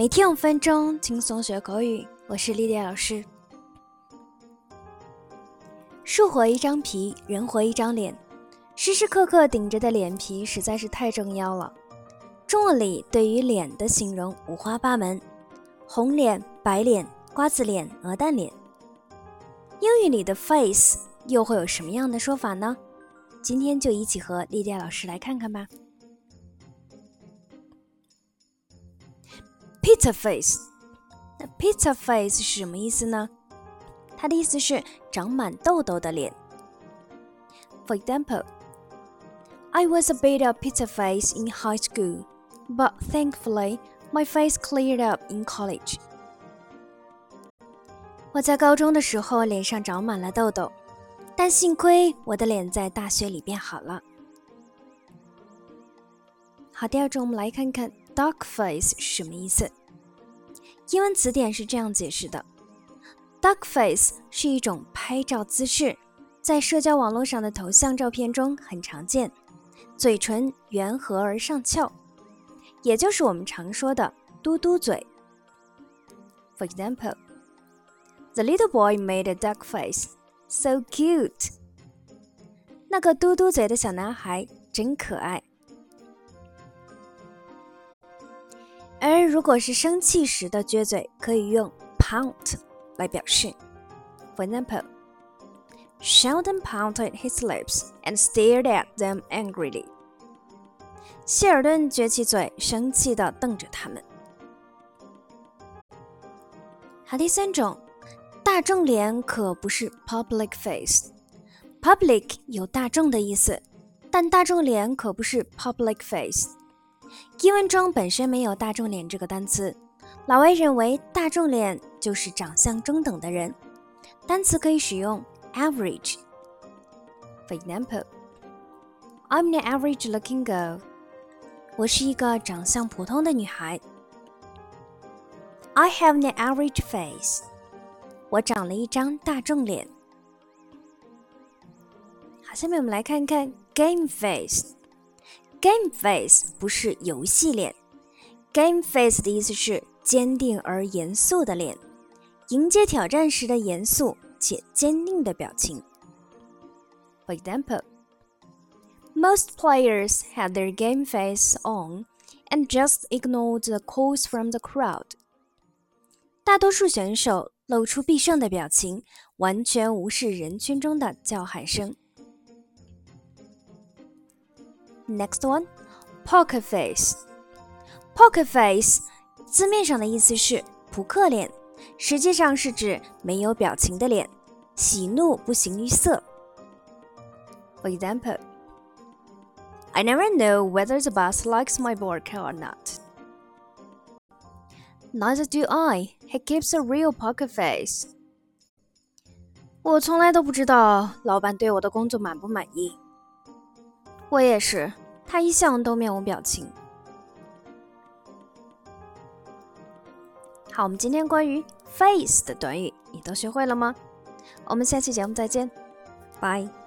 每天五分钟，轻松学口语。我是丽丽老师。树活一张皮，人活一张脸，时时刻刻顶着的脸皮实在是太重要了。中文里对于脸的形容五花八门：红脸、白脸、瓜子脸、鹅蛋脸。英语里的 face 又会有什么样的说法呢？今天就一起和丽丽老师来看看吧。Pizza face，那 pizza face 是什么意思呢？它的意思是长满痘痘的脸。For example, I was a bit of pizza face in high school, but thankfully my face cleared up in college. 我在高中的时候脸上长满了痘痘，但幸亏我的脸在大学里变好了。好，第二种我们来看看 Duck face 是什么意思。英文词典是这样解释的：duck face 是一种拍照姿势，在社交网络上的头像照片中很常见，嘴唇圆合而上翘，也就是我们常说的嘟嘟嘴。For example, the little boy made a duck face, so cute. 那个嘟嘟嘴的小男孩真可爱。而如果是生气时的撅嘴，可以用 pout 来表示。For example, Sheldon pouted his lips and stared at them angrily. 希尔顿撅起嘴，生气地瞪着他们。好，第三种，大众脸可不是 public face。public 有大众的意思，但大众脸可不是 public face。英文中本身没有“大众脸”这个单词，老外认为大众脸就是长相中等的人。单词可以使用 average。For example, I'm an average-looking girl. 我是一个长相普通的女孩。I have an average face. 我长了一张大众脸。好，下面我们来看看 game face。Game face 不是游戏脸，Game face 的意思是坚定而严肃的脸，迎接挑战时的严肃且坚定的表情。For example, most players had their game face on and just ignored the calls from the crowd. 大多数选手露出必胜的表情，完全无视人群中的叫喊声。Next one, poker face. Poker face 字面上的意思是扑克脸，实际上是指没有表情的脸，喜怒不形于色。For example, I never know whether the boss likes my work or not. Neither do I. He keeps a real poker face. 我从来都不知道老板对我的工作满不满意。我也是， 他一向都面无表情。好，我们今天关于 face 的短语，你都学会了吗？我们下期节目再见，拜。